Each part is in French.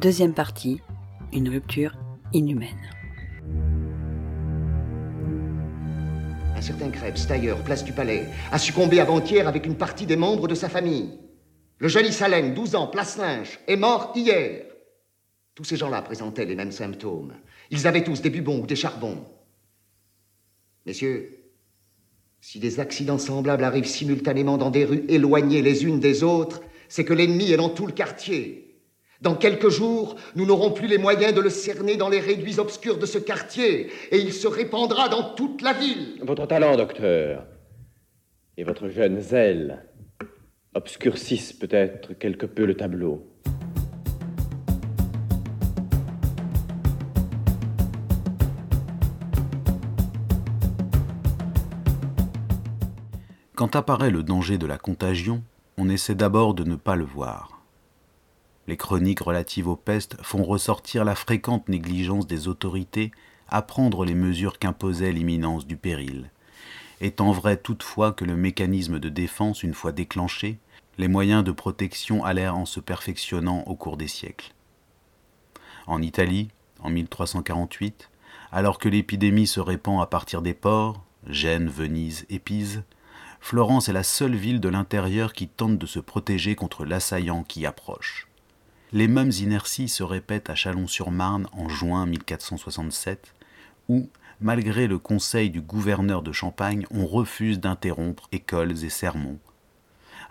Deuxième partie, une rupture inhumaine. Un certain Krebs, tailleur, place du Palais, a succombé avant-hier avec une partie des membres de sa famille. Le joli Salem, 12 ans, place Lynch, est mort hier. Tous ces gens-là présentaient les mêmes symptômes. Ils avaient tous des bubons ou des charbons. Messieurs, si des accidents semblables arrivent simultanément dans des rues éloignées les unes des autres, c'est que l'ennemi est dans tout le quartier. Dans quelques jours, nous n'aurons plus les moyens de le cerner dans les réduits obscurs de ce quartier, et il se répandra dans toute la ville. Votre talent, docteur, et votre jeune zèle obscurcissent peut-être quelque peu le tableau. Quand apparaît le danger de la contagion, on essaie d'abord de ne pas le voir. Les chroniques relatives aux pestes font ressortir la fréquente négligence des autorités à prendre les mesures qu'imposait l'imminence du péril. Étant vrai toutefois que le mécanisme de défense, une fois déclenché, les moyens de protection allèrent en se perfectionnant au cours des siècles. En Italie, en 1348, alors que l'épidémie se répand à partir des ports, Gênes, Venise et Pise, Florence est la seule ville de l'intérieur qui tente de se protéger contre l'assaillant qui approche. Les mêmes inerties se répètent à Chalon-sur-Marne en juin 1467, où, malgré le conseil du gouverneur de Champagne, on refuse d'interrompre écoles et sermons.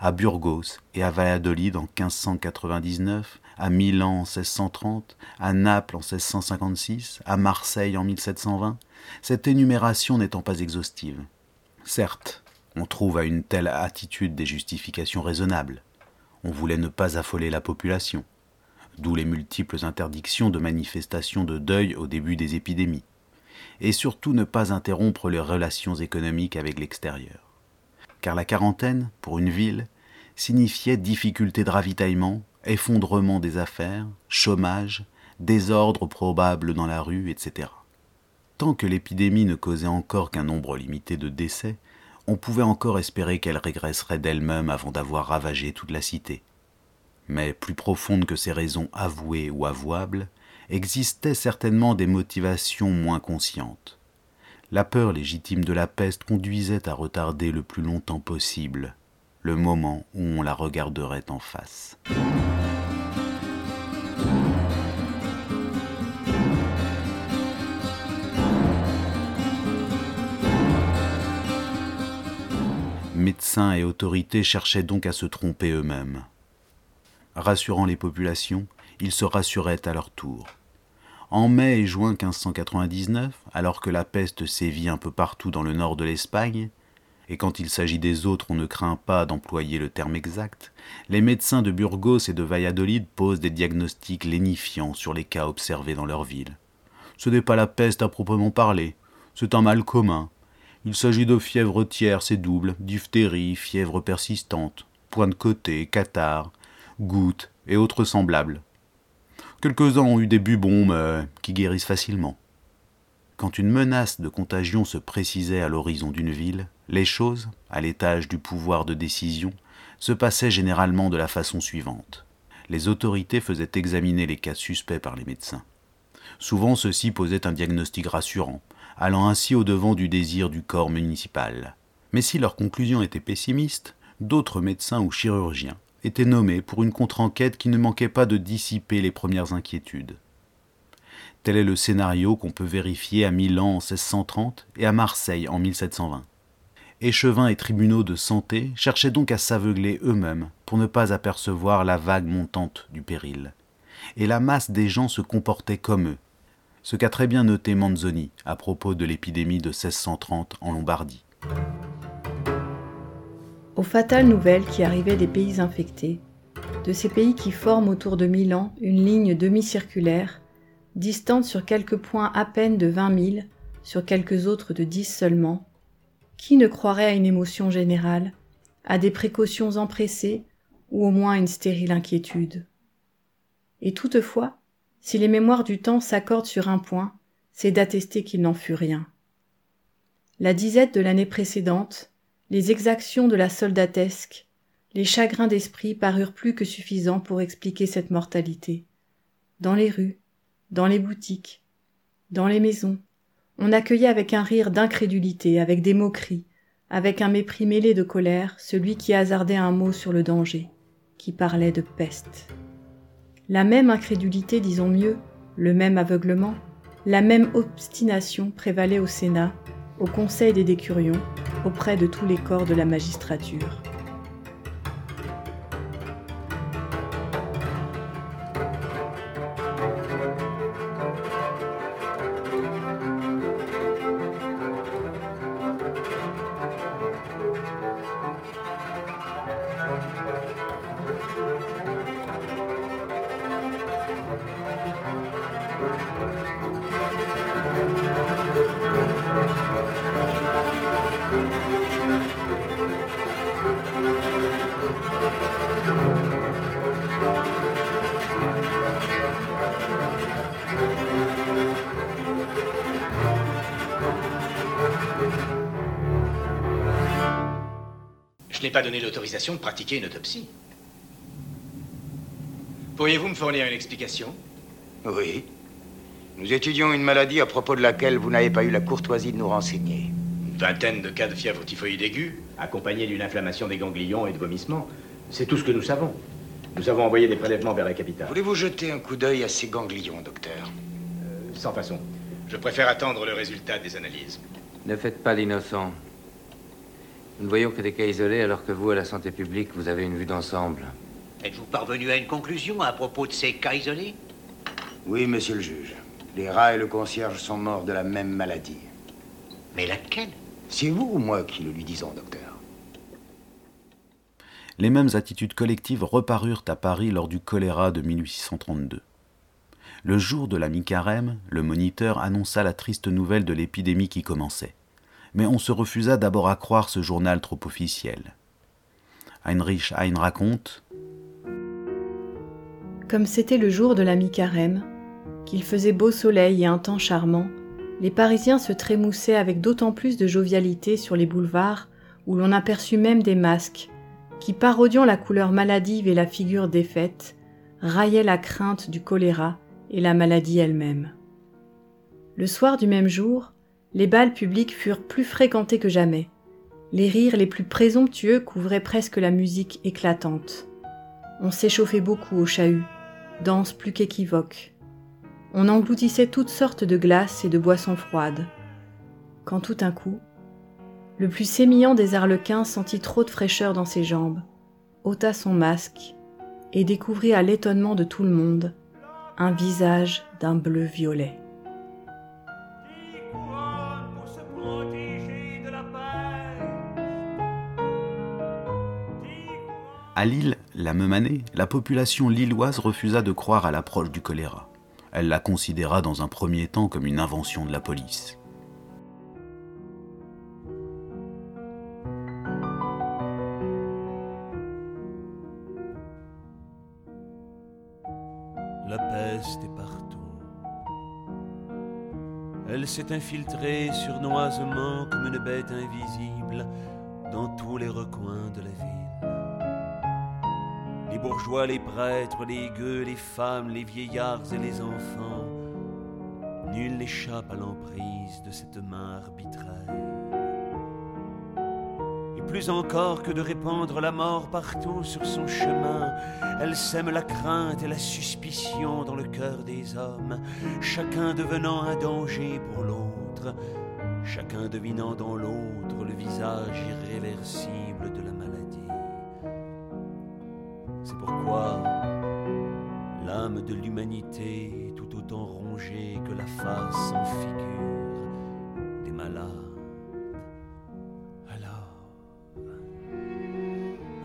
À Burgos et à Valladolid en 1599, à Milan en 1630, à Naples en 1656, à Marseille en 1720, cette énumération n'étant pas exhaustive. Certes, on trouve à une telle attitude des justifications raisonnables. On voulait ne pas affoler la population, d'où les multiples interdictions de manifestations de deuil au début des épidémies, et surtout ne pas interrompre les relations économiques avec l'extérieur. Car la quarantaine, pour une ville, signifiait difficulté de ravitaillement, effondrement des affaires, chômage, désordre probable dans la rue, etc. Tant que l'épidémie ne causait encore qu'un nombre limité de décès, on pouvait encore espérer qu'elle régresserait d'elle-même avant d'avoir ravagé toute la cité. Mais plus profondes que ces raisons avouées ou avouables, existaient certainement des motivations moins conscientes. La peur légitime de la peste conduisait à retarder le plus longtemps possible le moment où on la regarderait en face. médecins et autorités cherchaient donc à se tromper eux-mêmes. Rassurant les populations, ils se rassuraient à leur tour. En mai et juin 1599, alors que la peste sévit un peu partout dans le nord de l'Espagne, et quand il s'agit des autres on ne craint pas d'employer le terme exact, les médecins de Burgos et de Valladolid posent des diagnostics lénifiants sur les cas observés dans leur ville. Ce n'est pas la peste à proprement parler, c'est un mal commun, il s'agit de fièvre tierce et double, diphtérie, fièvre persistante, point de côté, catarrhe, gouttes et autres semblables. Quelques-uns ont eu des bubons, mais qui guérissent facilement. Quand une menace de contagion se précisait à l'horizon d'une ville, les choses, à l'étage du pouvoir de décision, se passaient généralement de la façon suivante. Les autorités faisaient examiner les cas suspects par les médecins. Souvent ceux-ci posaient un diagnostic rassurant, allant ainsi au-devant du désir du corps municipal. Mais si leur conclusion était pessimiste, d'autres médecins ou chirurgiens étaient nommés pour une contre-enquête qui ne manquait pas de dissiper les premières inquiétudes. Tel est le scénario qu'on peut vérifier à Milan en 1630 et à Marseille en 1720. Échevins et tribunaux de santé cherchaient donc à s'aveugler eux-mêmes pour ne pas apercevoir la vague montante du péril. Et la masse des gens se comportait comme eux, ce qu'a très bien noté Manzoni à propos de l'épidémie de 1630 en Lombardie. Aux fatales nouvelles qui arrivaient des pays infectés, de ces pays qui forment autour de Milan une ligne demi-circulaire, distante sur quelques points à peine de vingt milles, sur quelques autres de dix seulement, qui ne croirait à une émotion générale, à des précautions empressées ou au moins une stérile inquiétude? Et toutefois, si les mémoires du temps s'accordent sur un point, c'est d'attester qu'il n'en fut rien. La disette de l'année précédente, les exactions de la soldatesque, les chagrins d'esprit parurent plus que suffisants pour expliquer cette mortalité. dans les rues, dans les boutiques, dans les maisons. On accueillait avec un rire d'incrédulité, avec des moqueries, avec un mépris mêlé de colère, celui qui hasardait un mot sur le danger, qui parlait de peste. La même incrédulité, disons mieux, le même aveuglement, la même obstination prévalait au Sénat, au Conseil des décurions, auprès de tous les corps de la magistrature. Pas donné l'autorisation de pratiquer une autopsie. Pourriez-vous me fournir une explication? Oui. Nous étudions une maladie à propos de laquelle vous n'avez pas eu la courtoisie de nous renseigner. Une vingtaine de cas de fièvre typhoïde aiguë, accompagnés d'une inflammation des ganglions et de vomissements. C'est tout ce que nous savons. Nous avons envoyé des prélèvements vers la capitale. Voulez-vous jeter un coup d'œil à ces ganglions, docteur? Euh, sans façon. Je préfère attendre le résultat des analyses. Ne faites pas l'innocent. Nous ne voyons que des cas isolés alors que vous, à la santé publique, vous avez une vue d'ensemble. Êtes-vous parvenu à une conclusion à propos de ces cas isolés? Oui, monsieur le juge. Les rats et le concierge sont morts de la même maladie. Mais laquelle? C'est vous ou moi qui le lui disons, docteur? Les mêmes attitudes collectives reparurent à Paris lors du choléra de 1832. Le jour de la mi-carême, le moniteur annonça la triste nouvelle de l'épidémie qui commençait. Mais on se refusa d'abord à croire ce journal trop officiel. Heinrich Heine raconte Comme c'était le jour de la mi-carême, qu'il faisait beau soleil et un temps charmant, les Parisiens se trémoussaient avec d'autant plus de jovialité sur les boulevards où l'on aperçut même des masques qui, parodiant la couleur maladive et la figure défaite, raillaient la crainte du choléra et la maladie elle-même. Le soir du même jour, les bals publics furent plus fréquentés que jamais. Les rires les plus présomptueux couvraient presque la musique éclatante. On s'échauffait beaucoup au chahut, danse plus qu'équivoque. On engloutissait toutes sortes de glaces et de boissons froides. Quand tout d'un coup, le plus sémillant des arlequins sentit trop de fraîcheur dans ses jambes, ôta son masque et découvrit à l'étonnement de tout le monde un visage d'un bleu violet. À Lille, la même année, la population lilloise refusa de croire à l'approche du choléra. Elle la considéra dans un premier temps comme une invention de la police. La peste est partout. Elle s'est infiltrée surnoisement comme une bête invisible dans tous les recoins de la ville. Les bourgeois, les prêtres, les gueux, les femmes, les vieillards et les enfants, nul n'échappe à l'emprise de cette main arbitraire. Et plus encore que de répandre la mort partout sur son chemin, elle sème la crainte et la suspicion dans le cœur des hommes, chacun devenant un danger pour l'autre, chacun devinant dans l'autre le visage irréversible de la. C'est pourquoi l'âme de l'humanité est tout autant rongée que la face sans figure des malades. Alors,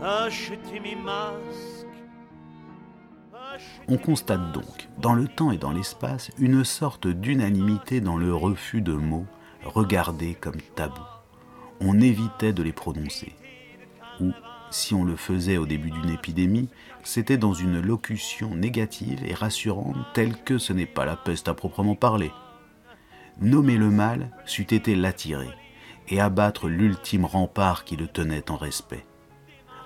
achetez mes masques. On constate donc, dans le temps et dans l'espace, une sorte d'unanimité dans le refus de mots regardés comme tabous. On évitait de les prononcer. Ou, si on le faisait au début d'une épidémie, c'était dans une locution négative et rassurante telle que ce n'est pas la peste à proprement parler. Nommer le mal c'eût été l'attirer et abattre l'ultime rempart qui le tenait en respect.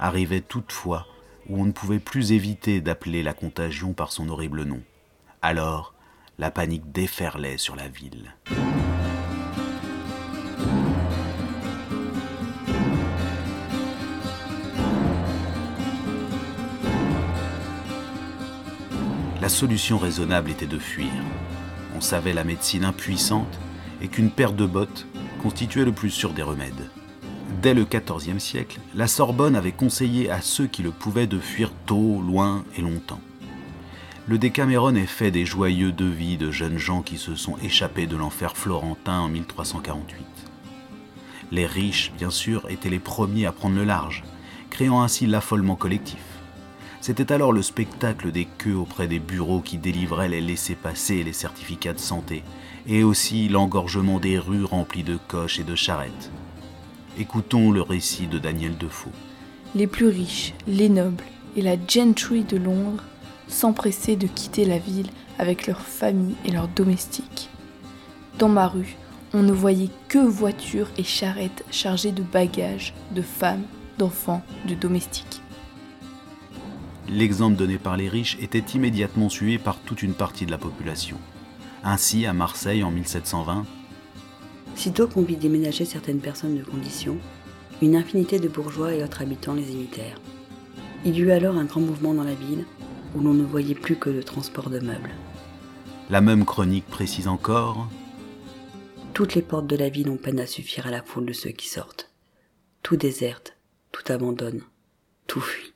Arrivait toutefois où on ne pouvait plus éviter d'appeler la contagion par son horrible nom, Alors, la panique déferlait sur la ville. La solution raisonnable était de fuir. On savait la médecine impuissante et qu'une paire de bottes constituait le plus sûr des remèdes. Dès le XIVe siècle, la Sorbonne avait conseillé à ceux qui le pouvaient de fuir tôt, loin et longtemps. Le Décameron est fait des joyeux devis de jeunes gens qui se sont échappés de l'enfer florentin en 1348. Les riches, bien sûr, étaient les premiers à prendre le large, créant ainsi l'affolement collectif. C'était alors le spectacle des queues auprès des bureaux qui délivraient les laissés-passer et les certificats de santé, et aussi l'engorgement des rues remplies de coches et de charrettes. Écoutons le récit de Daniel Defoe. Les plus riches, les nobles et la gentry de Londres s'empressaient de quitter la ville avec leurs familles et leurs domestiques. Dans ma rue, on ne voyait que voitures et charrettes chargées de bagages, de femmes, d'enfants, de domestiques. L'exemple donné par les riches était immédiatement suivi par toute une partie de la population. Ainsi, à Marseille en 1720, Sitôt qu'on vit déménager certaines personnes de condition, une infinité de bourgeois et autres habitants les imitèrent. Il y eut alors un grand mouvement dans la ville où l'on ne voyait plus que le transport de meubles. La même chronique précise encore Toutes les portes de la ville ont peine à suffire à la foule de ceux qui sortent. Tout déserte, tout abandonne, tout fuit.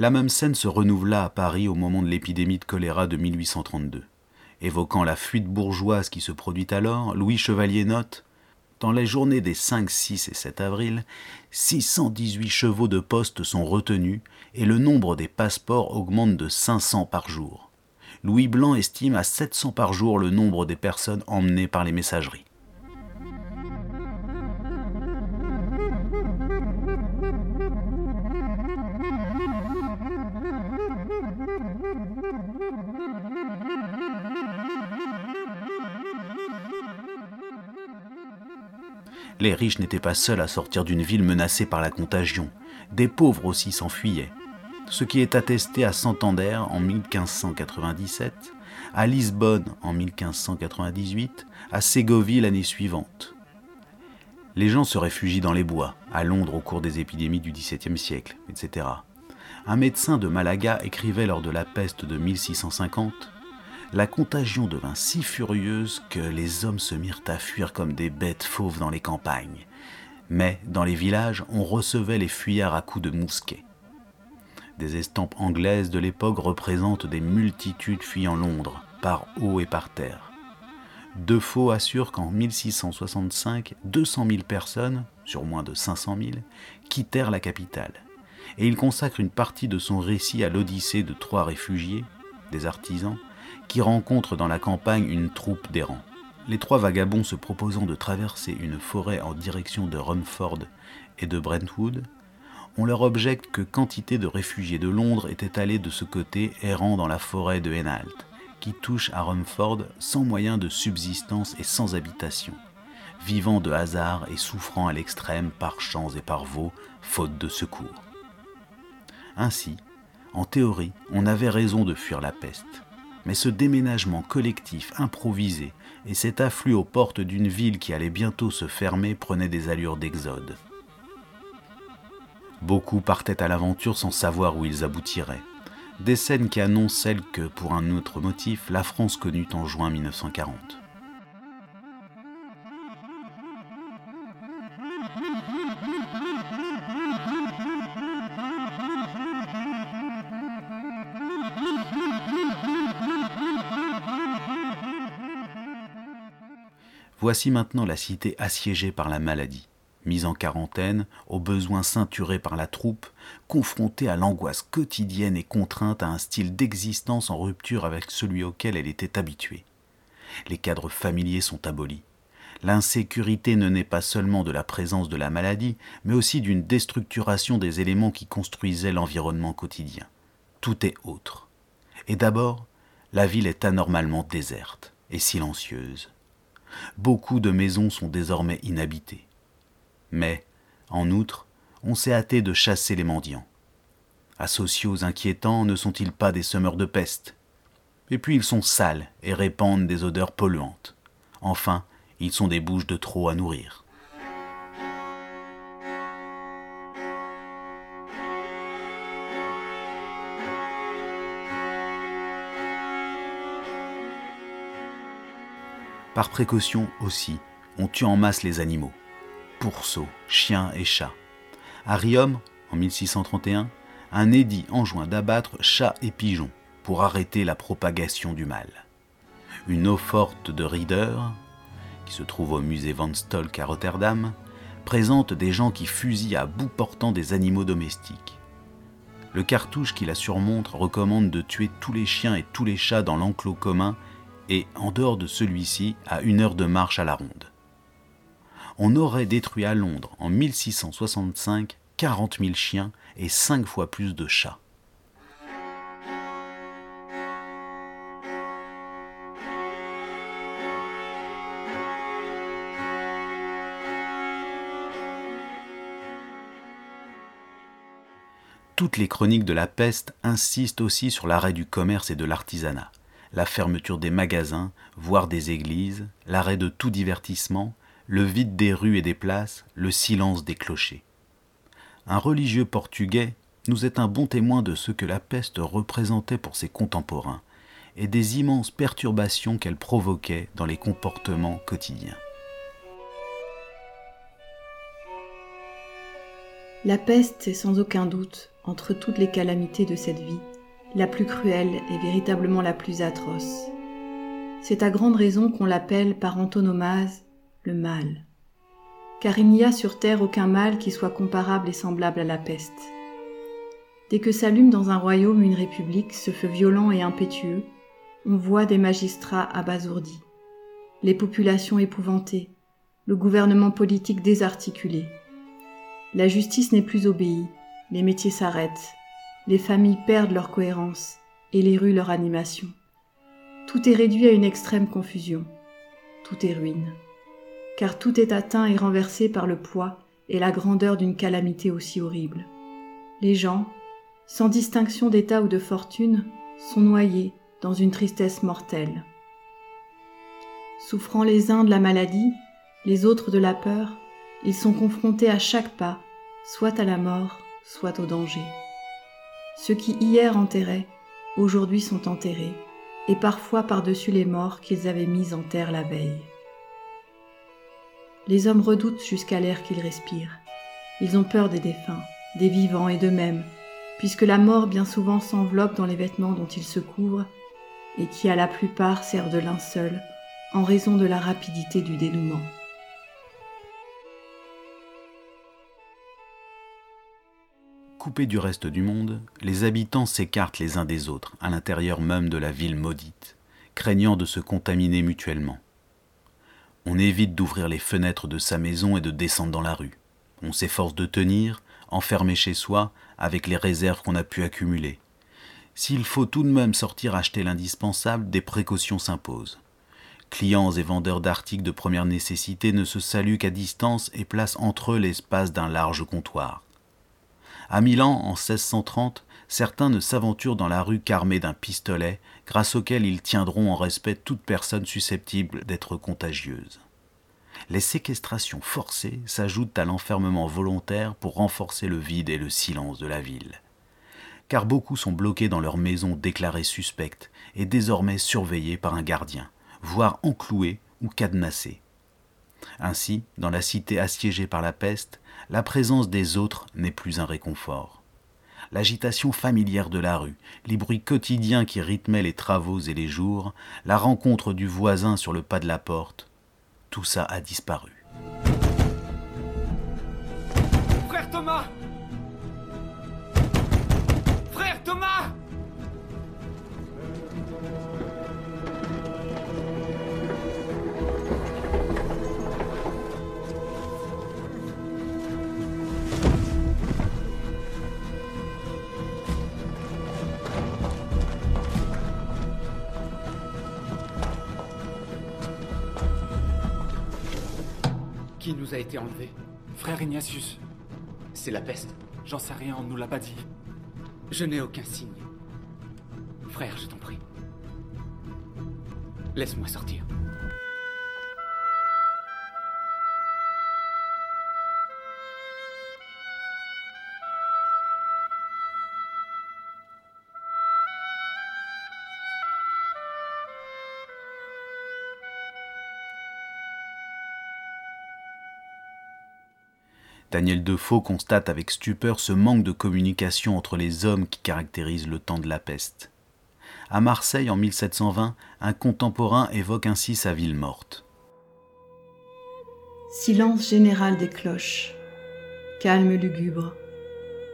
La même scène se renouvela à Paris au moment de l'épidémie de choléra de 1832. Évoquant la fuite bourgeoise qui se produit alors, Louis Chevalier note Dans les journées des 5, 6 et 7 avril, 618 chevaux de poste sont retenus et le nombre des passeports augmente de 500 par jour. Louis Blanc estime à 700 par jour le nombre des personnes emmenées par les messageries. Les riches n'étaient pas seuls à sortir d'une ville menacée par la contagion. Des pauvres aussi s'enfuyaient. Ce qui est attesté à Santander en 1597, à Lisbonne en 1598, à Ségovie l'année suivante. Les gens se réfugient dans les bois, à Londres au cours des épidémies du XVIIe siècle, etc. Un médecin de Malaga écrivait lors de la peste de 1650 la contagion devint si furieuse que les hommes se mirent à fuir comme des bêtes fauves dans les campagnes. Mais dans les villages, on recevait les fuyards à coups de mousquet. Des estampes anglaises de l'époque représentent des multitudes fuyant Londres, par eau et par terre. Defoe assure qu'en 1665, 200 000 personnes, sur moins de 500 000, quittèrent la capitale. Et il consacre une partie de son récit à l'odyssée de trois réfugiés, des artisans, qui rencontrent dans la campagne une troupe d'errants. Les trois vagabonds se proposant de traverser une forêt en direction de Rumford et de Brentwood, on leur objecte que quantité de réfugiés de Londres étaient allés de ce côté errant dans la forêt de Henalt, qui touche à Rumford sans moyen de subsistance et sans habitation, vivant de hasard et souffrant à l'extrême par champs et par veaux, faute de secours. Ainsi, en théorie, on avait raison de fuir la peste mais ce déménagement collectif improvisé et cet afflux aux portes d'une ville qui allait bientôt se fermer prenaient des allures d'exode. Beaucoup partaient à l'aventure sans savoir où ils aboutiraient. Des scènes qui annoncent celles que, pour un autre motif, la France connut en juin 1940. Voici maintenant la cité assiégée par la maladie, mise en quarantaine, aux besoins ceinturés par la troupe, confrontée à l'angoisse quotidienne et contrainte à un style d'existence en rupture avec celui auquel elle était habituée. Les cadres familiers sont abolis. L'insécurité ne naît pas seulement de la présence de la maladie, mais aussi d'une déstructuration des éléments qui construisaient l'environnement quotidien. Tout est autre. Et d'abord, la ville est anormalement déserte et silencieuse beaucoup de maisons sont désormais inhabitées. Mais, en outre, on s'est hâté de chasser les mendiants. Asociaux inquiétants ne sont-ils pas des semeurs de peste? Et puis ils sont sales et répandent des odeurs polluantes. Enfin, ils sont des bouches de trop à nourrir. Par précaution aussi, on tue en masse les animaux. Pourceaux, chiens et chats. À Riom, en 1631, un édit enjoint d'abattre chats et pigeons pour arrêter la propagation du mal. Une eau forte de Rieder, qui se trouve au musée Van Stolk à Rotterdam, présente des gens qui fusillent à bout portant des animaux domestiques. Le cartouche qui la surmonte recommande de tuer tous les chiens et tous les chats dans l'enclos commun et, en dehors de celui-ci, à une heure de marche à la ronde. On aurait détruit à Londres en 1665 40 000 chiens et 5 fois plus de chats. Toutes les chroniques de la peste insistent aussi sur l'arrêt du commerce et de l'artisanat la fermeture des magasins, voire des églises, l'arrêt de tout divertissement, le vide des rues et des places, le silence des clochers. Un religieux portugais nous est un bon témoin de ce que la peste représentait pour ses contemporains et des immenses perturbations qu'elle provoquait dans les comportements quotidiens. La peste est sans aucun doute, entre toutes les calamités de cette vie, la plus cruelle et véritablement la plus atroce. C'est à grande raison qu'on l'appelle par antonomase le mal. Car il n'y a sur terre aucun mal qui soit comparable et semblable à la peste. Dès que s'allume dans un royaume une république ce feu violent et impétueux, on voit des magistrats abasourdis, les populations épouvantées, le gouvernement politique désarticulé. La justice n'est plus obéie, les métiers s'arrêtent, les familles perdent leur cohérence et les rues leur animation. Tout est réduit à une extrême confusion. Tout est ruine. Car tout est atteint et renversé par le poids et la grandeur d'une calamité aussi horrible. Les gens, sans distinction d'état ou de fortune, sont noyés dans une tristesse mortelle. Souffrant les uns de la maladie, les autres de la peur, ils sont confrontés à chaque pas, soit à la mort, soit au danger. Ceux qui hier enterraient, aujourd'hui sont enterrés, et parfois par-dessus les morts qu'ils avaient mis en terre la veille. Les hommes redoutent jusqu'à l'air qu'ils respirent. Ils ont peur des défunts, des vivants et d'eux-mêmes, puisque la mort bien souvent s'enveloppe dans les vêtements dont ils se couvrent, et qui à la plupart servent de linceul en raison de la rapidité du dénouement. Coupés du reste du monde, les habitants s'écartent les uns des autres à l'intérieur même de la ville maudite, craignant de se contaminer mutuellement. On évite d'ouvrir les fenêtres de sa maison et de descendre dans la rue. On s'efforce de tenir, enfermé chez soi, avec les réserves qu'on a pu accumuler. S'il faut tout de même sortir acheter l'indispensable, des précautions s'imposent. Clients et vendeurs d'articles de première nécessité ne se saluent qu'à distance et placent entre eux l'espace d'un large comptoir. À Milan, en 1630, certains ne s'aventurent dans la rue qu'armés d'un pistolet, grâce auquel ils tiendront en respect toute personne susceptible d'être contagieuse. Les séquestrations forcées s'ajoutent à l'enfermement volontaire pour renforcer le vide et le silence de la ville. Car beaucoup sont bloqués dans leurs maisons déclarées suspectes et désormais surveillés par un gardien, voire encloués ou cadenassés. Ainsi, dans la cité assiégée par la peste, la présence des autres n'est plus un réconfort. L'agitation familière de la rue, les bruits quotidiens qui rythmaient les travaux et les jours, la rencontre du voisin sur le pas de la porte, tout ça a disparu. a été enlevé. Frère Ignatius. C'est la peste. J'en sais rien, on ne nous l'a pas dit. Je n'ai aucun signe. Frère, je t'en prie. Laisse-moi sortir. Daniel Defoe constate avec stupeur ce manque de communication entre les hommes qui caractérise le temps de la peste. À Marseille en 1720, un contemporain évoque ainsi sa ville morte. Silence général des cloches, calme lugubre.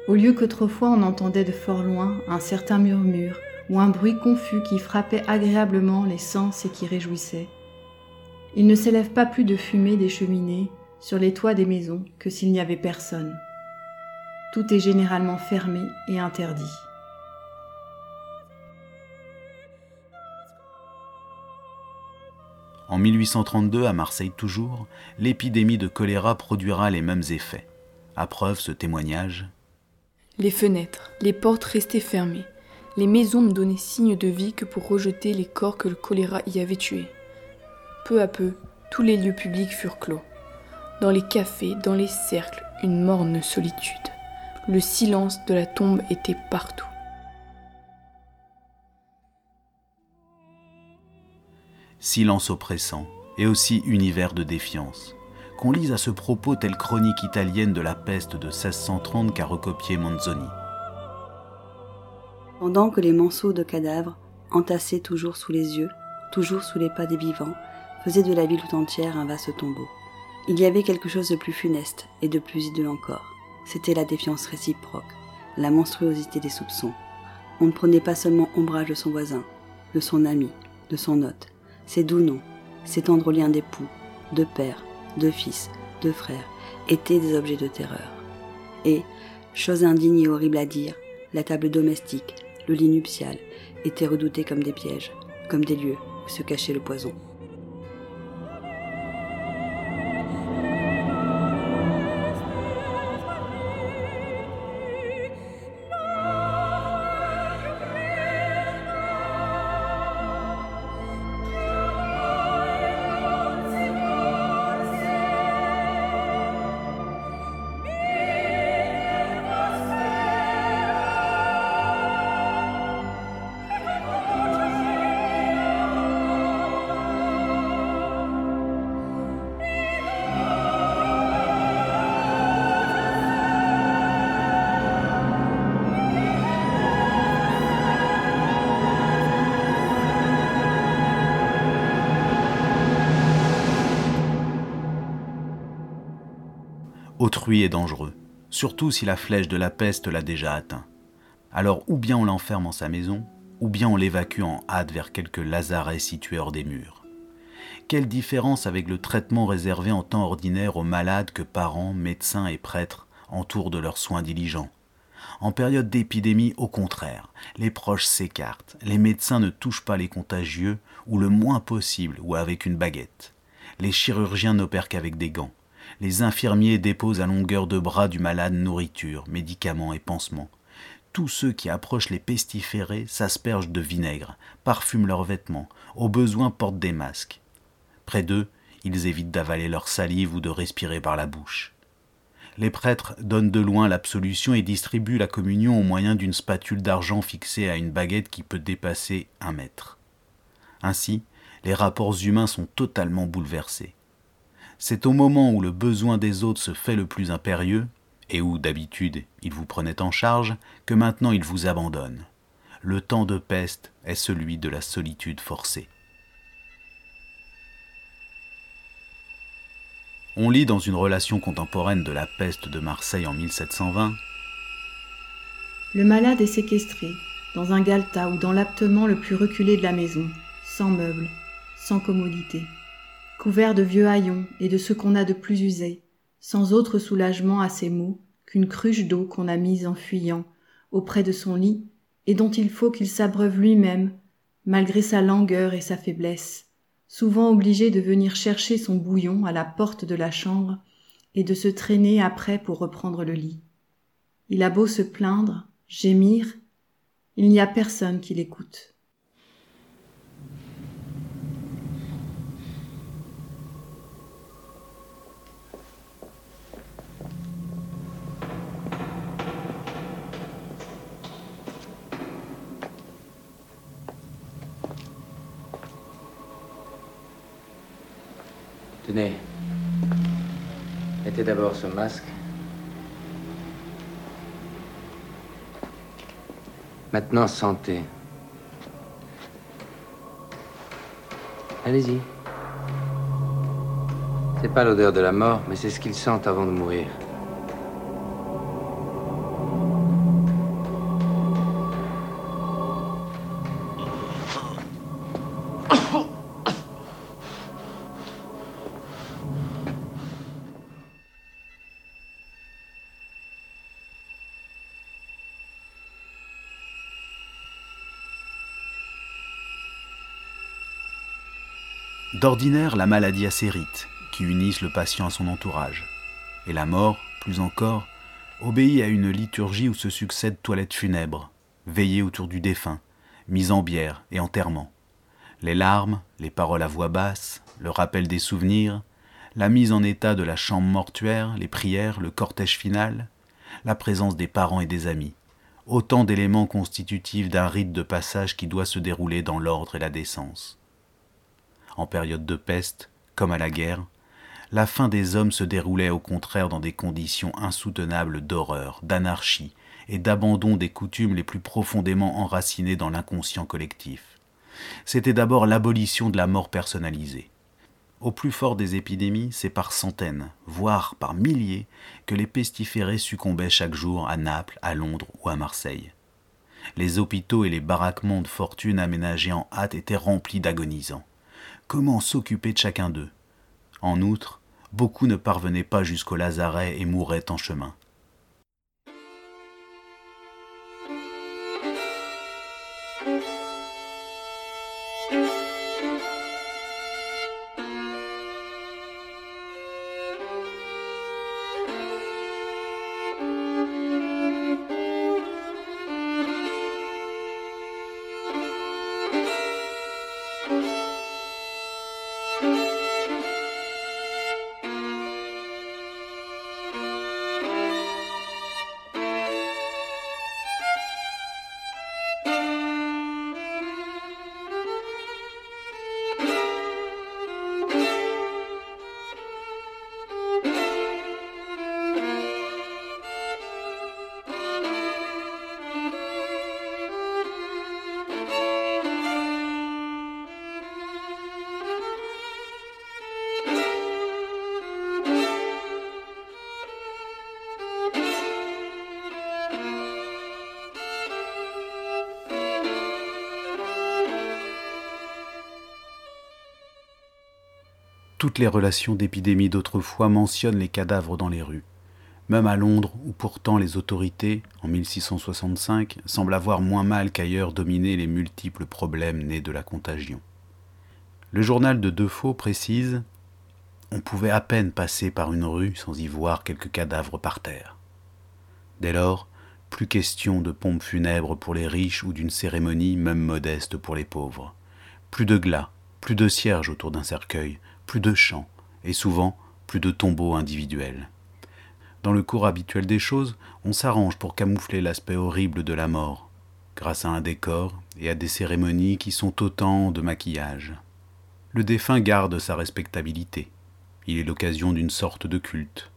Au lieu qu'autrefois on entendait de fort loin un certain murmure ou un bruit confus qui frappait agréablement les sens et qui réjouissait. Il ne s'élève pas plus de fumée des cheminées sur les toits des maisons que s'il n'y avait personne. Tout est généralement fermé et interdit. En 1832, à Marseille toujours, l'épidémie de choléra produira les mêmes effets. À preuve ce témoignage. Les fenêtres, les portes restaient fermées. Les maisons ne donnaient signe de vie que pour rejeter les corps que le choléra y avait tués. Peu à peu, tous les lieux publics furent clos. Dans les cafés, dans les cercles, une morne solitude. Le silence de la tombe était partout. Silence oppressant et aussi univers de défiance. Qu'on lise à ce propos telle chronique italienne de la peste de 1630 qu'a recopié Manzoni. Pendant que les monceaux de cadavres, entassés toujours sous les yeux, toujours sous les pas des vivants, faisaient de la ville tout entière un vaste tombeau. Il y avait quelque chose de plus funeste et de plus hideux encore. C'était la défiance réciproque, la monstruosité des soupçons. On ne prenait pas seulement ombrage de son voisin, de son ami, de son hôte. Ses doux noms, ses tendres liens d'époux, de père, de fils, de frère, étaient des objets de terreur. Et, chose indigne et horrible à dire, la table domestique, le lit nuptial, étaient redoutés comme des pièges, comme des lieux où se cachait le poison. Est dangereux, surtout si la flèche de la peste l'a déjà atteint. Alors ou bien on l'enferme en sa maison, ou bien on l'évacue en hâte vers quelque lazaret situé hors des murs. Quelle différence avec le traitement réservé en temps ordinaire aux malades que parents, médecins et prêtres entourent de leurs soins diligents? En période d'épidémie, au contraire, les proches s'écartent, les médecins ne touchent pas les contagieux, ou le moins possible, ou avec une baguette. Les chirurgiens n'opèrent qu'avec des gants les infirmiers déposent à longueur de bras du malade nourriture, médicaments et pansements. Tous ceux qui approchent les pestiférés s'aspergent de vinaigre, parfument leurs vêtements, au besoin portent des masques. Près d'eux, ils évitent d'avaler leur salive ou de respirer par la bouche. Les prêtres donnent de loin l'absolution et distribuent la communion au moyen d'une spatule d'argent fixée à une baguette qui peut dépasser un mètre. Ainsi, les rapports humains sont totalement bouleversés c'est au moment où le besoin des autres se fait le plus impérieux, et où d'habitude ils vous prenaient en charge, que maintenant ils vous abandonnent. Le temps de peste est celui de la solitude forcée. On lit dans une relation contemporaine de la peste de Marseille en 1720 Le malade est séquestré, dans un galetas ou dans l'aptement le plus reculé de la maison, sans meubles, sans commodité couvert de vieux haillons et de ce qu'on a de plus usé, sans autre soulagement à ses maux qu'une cruche d'eau qu'on a mise en fuyant auprès de son lit et dont il faut qu'il s'abreuve lui-même, malgré sa langueur et sa faiblesse, souvent obligé de venir chercher son bouillon à la porte de la chambre et de se traîner après pour reprendre le lit. Il a beau se plaindre, gémir, il n'y a personne qui l'écoute. Tenez. Mettez d'abord ce masque. Maintenant, sentez. Allez-y. C'est pas l'odeur de la mort, mais c'est ce qu'ils sentent avant de mourir. D'ordinaire, la maladie a ses rites, qui unissent le patient à son entourage. Et la mort, plus encore, obéit à une liturgie où se succèdent toilettes funèbres, veillées autour du défunt, mise en bière et enterrement. Les larmes, les paroles à voix basse, le rappel des souvenirs, la mise en état de la chambre mortuaire, les prières, le cortège final, la présence des parents et des amis, autant d'éléments constitutifs d'un rite de passage qui doit se dérouler dans l'ordre et la décence en période de peste, comme à la guerre, la fin des hommes se déroulait au contraire dans des conditions insoutenables d'horreur, d'anarchie et d'abandon des coutumes les plus profondément enracinées dans l'inconscient collectif. C'était d'abord l'abolition de la mort personnalisée. Au plus fort des épidémies, c'est par centaines, voire par milliers, que les pestiférés succombaient chaque jour à Naples, à Londres ou à Marseille. Les hôpitaux et les baraquements de fortune aménagés en hâte étaient remplis d'agonisants comment s'occuper de chacun d'eux. En outre, beaucoup ne parvenaient pas jusqu'au lazaret et mouraient en chemin. Toutes les relations d'épidémie d'autrefois mentionnent les cadavres dans les rues. Même à Londres, où pourtant les autorités, en 1665, semblent avoir moins mal qu'ailleurs dominé les multiples problèmes nés de la contagion. Le journal de Defoe précise On pouvait à peine passer par une rue sans y voir quelques cadavres par terre. Dès lors, plus question de pompes funèbres pour les riches ou d'une cérémonie même modeste pour les pauvres. Plus de glas, plus de cierges autour d'un cercueil, plus de chants, et souvent plus de tombeaux individuels. Dans le cours habituel des choses, on s'arrange pour camoufler l'aspect horrible de la mort, grâce à un décor et à des cérémonies qui sont autant de maquillage. Le défunt garde sa respectabilité. Il est l'occasion d'une sorte de culte.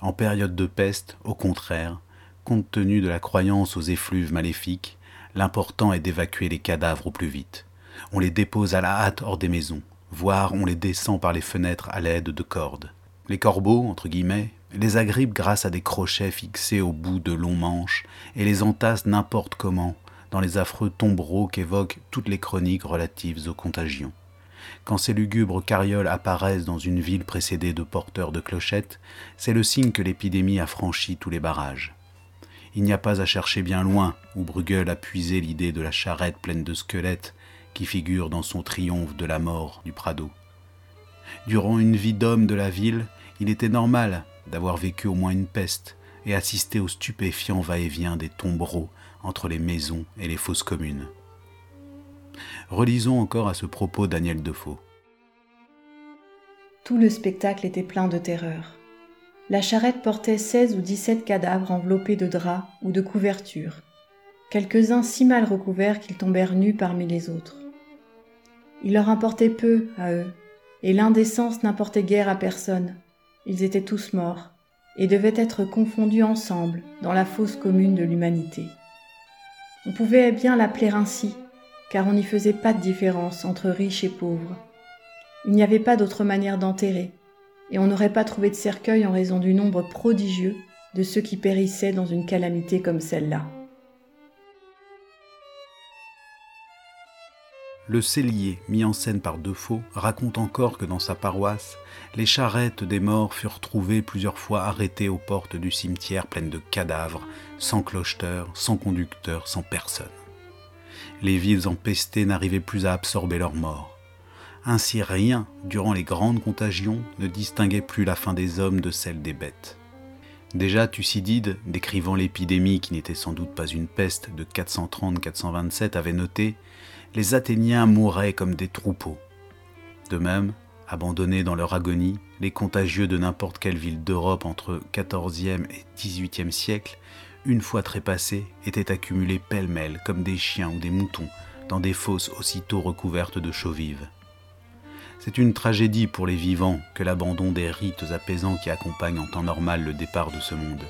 En période de peste, au contraire, compte tenu de la croyance aux effluves maléfiques, l'important est d'évacuer les cadavres au plus vite. On les dépose à la hâte hors des maisons, voire on les descend par les fenêtres à l'aide de cordes. Les corbeaux, entre guillemets, les agrippent grâce à des crochets fixés au bout de longs manches et les entassent n'importe comment dans les affreux tombereaux qu'évoquent toutes les chroniques relatives aux contagions. Quand ces lugubres carrioles apparaissent dans une ville précédée de porteurs de clochettes, c'est le signe que l'épidémie a franchi tous les barrages. Il n'y a pas à chercher bien loin où Bruegel a puisé l'idée de la charrette pleine de squelettes qui figure dans son triomphe de la mort du Prado. Durant une vie d'homme de la ville, il était normal d'avoir vécu au moins une peste et assisté au stupéfiant va-et-vient des tombereaux entre les maisons et les fosses communes. Relisons encore à ce propos Daniel Defoe. Tout le spectacle était plein de terreur. La charrette portait 16 ou 17 cadavres enveloppés de draps ou de couvertures, quelques-uns si mal recouverts qu'ils tombèrent nus parmi les autres. Il leur importait peu, à eux, et l'indécence n'importait guère à personne. Ils étaient tous morts, et devaient être confondus ensemble dans la fosse commune de l'humanité. On pouvait bien l'appeler ainsi, car on n'y faisait pas de différence entre riches et pauvres. Il n'y avait pas d'autre manière d'enterrer, et on n'aurait pas trouvé de cercueil en raison du nombre prodigieux de ceux qui périssaient dans une calamité comme celle-là. Le cellier, mis en scène par Defoe, raconte encore que dans sa paroisse, les charrettes des morts furent trouvées plusieurs fois arrêtées aux portes du cimetière pleines de cadavres, sans clocheteur, sans conducteur, sans personne. Les vives empestées n'arrivaient plus à absorber leurs morts. Ainsi rien, durant les grandes contagions, ne distinguait plus la fin des hommes de celle des bêtes. Déjà Thucydide, décrivant l'épidémie qui n'était sans doute pas une peste de 430-427, avait noté les Athéniens mouraient comme des troupeaux. De même, abandonnés dans leur agonie, les contagieux de n'importe quelle ville d'Europe entre XIVe et XVIIIe siècle, une fois trépassés, étaient accumulés pêle-mêle comme des chiens ou des moutons dans des fosses aussitôt recouvertes de chaux vives. C'est une tragédie pour les vivants que l'abandon des rites apaisants qui accompagnent en temps normal le départ de ce monde.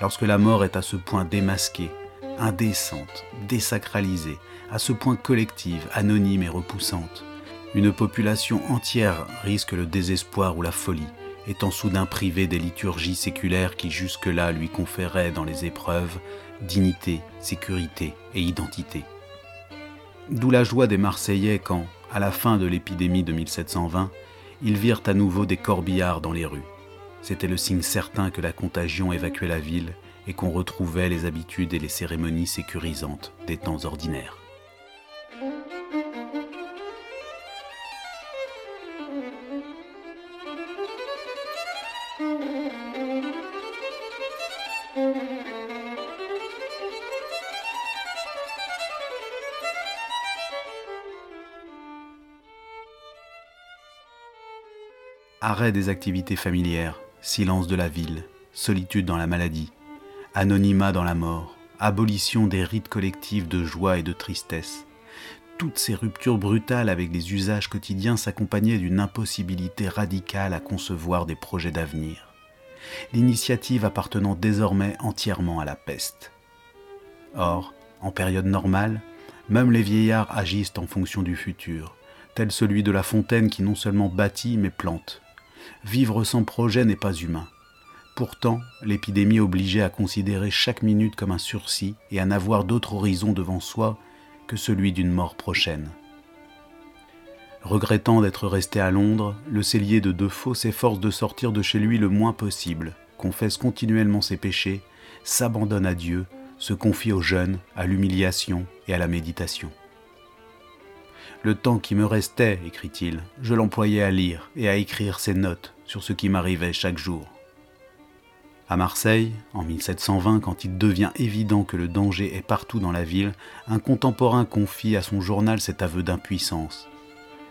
Lorsque la mort est à ce point démasquée, indécente, désacralisée, à ce point collective, anonyme et repoussante. Une population entière risque le désespoir ou la folie, étant soudain privée des liturgies séculaires qui jusque-là lui conféraient dans les épreuves dignité, sécurité et identité. D'où la joie des Marseillais quand, à la fin de l'épidémie de 1720, ils virent à nouveau des corbillards dans les rues. C'était le signe certain que la contagion évacuait la ville et qu'on retrouvait les habitudes et les cérémonies sécurisantes des temps ordinaires. Arrêt des activités familières, silence de la ville, solitude dans la maladie, anonymat dans la mort, abolition des rites collectifs de joie et de tristesse. Toutes ces ruptures brutales avec les usages quotidiens s'accompagnaient d'une impossibilité radicale à concevoir des projets d'avenir. L'initiative appartenant désormais entièrement à la peste. Or, en période normale, même les vieillards agissent en fonction du futur, tel celui de La Fontaine qui non seulement bâtit mais plante. Vivre sans projet n'est pas humain. Pourtant, l'épidémie obligeait à considérer chaque minute comme un sursis et à n'avoir d'autre horizon devant soi que celui d'une mort prochaine. Regrettant d'être resté à Londres, le cellier de Defoe s'efforce de sortir de chez lui le moins possible, confesse continuellement ses péchés, s'abandonne à Dieu, se confie au jeûne, à l'humiliation et à la méditation. Le temps qui me restait, écrit-il, je l'employais à lire et à écrire ses notes sur ce qui m'arrivait chaque jour. À Marseille, en 1720, quand il devient évident que le danger est partout dans la ville, un contemporain confie à son journal cet aveu d'impuissance.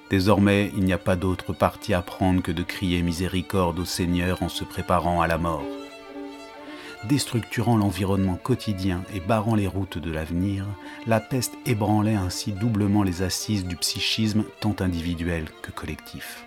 Désormais, il n'y a pas d'autre parti à prendre que de crier miséricorde au Seigneur en se préparant à la mort déstructurant l'environnement quotidien et barrant les routes de l'avenir, la peste ébranlait ainsi doublement les assises du psychisme tant individuel que collectif.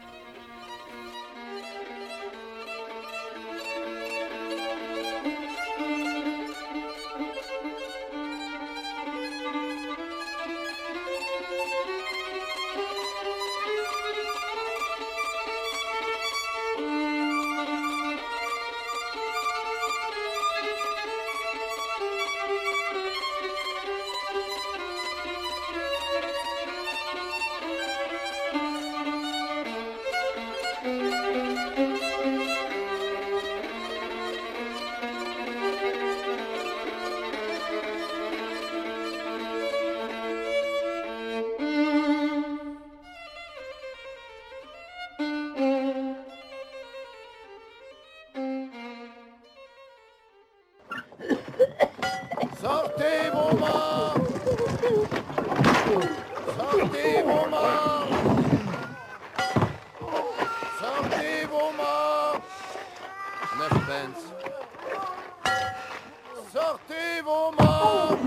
vos morts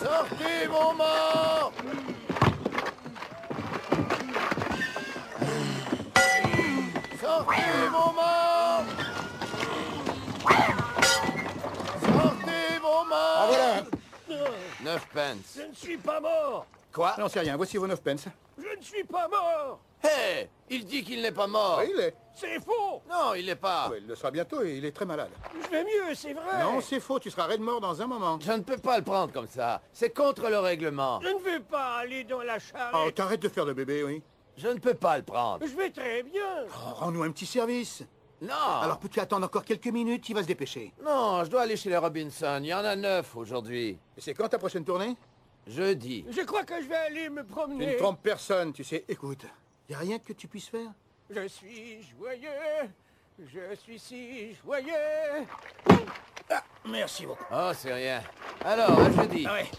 Sortez vos morts Sortez vos morts Sortez vos morts Ah voilà. 9 pence. Je ne suis pas mort. Quoi? J'en sais rien, voici vos 9 pence. Je ne suis pas mort. Hé Il dit qu'il n'est pas mort. Oui, il est. C'est faux Non, il n'est pas. Il le sera bientôt et il est très malade. Je vais mieux, c'est vrai Non, c'est faux. Tu seras raide mort dans un moment. Je ne peux pas le prendre comme ça. C'est contre le règlement. Je ne veux pas aller dans la Oh, charrette t'arrêtes de faire le bébé, oui. Je ne peux pas le prendre. Je vais très bien Oh, Rends-nous un petit service. Non Alors peux-tu attendre encore quelques minutes? Il va se dépêcher. Non, je dois aller chez les Robinson. Il y en a neuf aujourd'hui. Et c'est quand ta prochaine tournée? Jeudi. Je crois que je vais aller me Tu promener ne trompes personne, tu sais. Écoute, y a rien que tu puisses faire Je suis joyeux Je suis si joyeux Merci beaucoup. Oh, c'est rien. Alors, à jeudi. Ah ouais.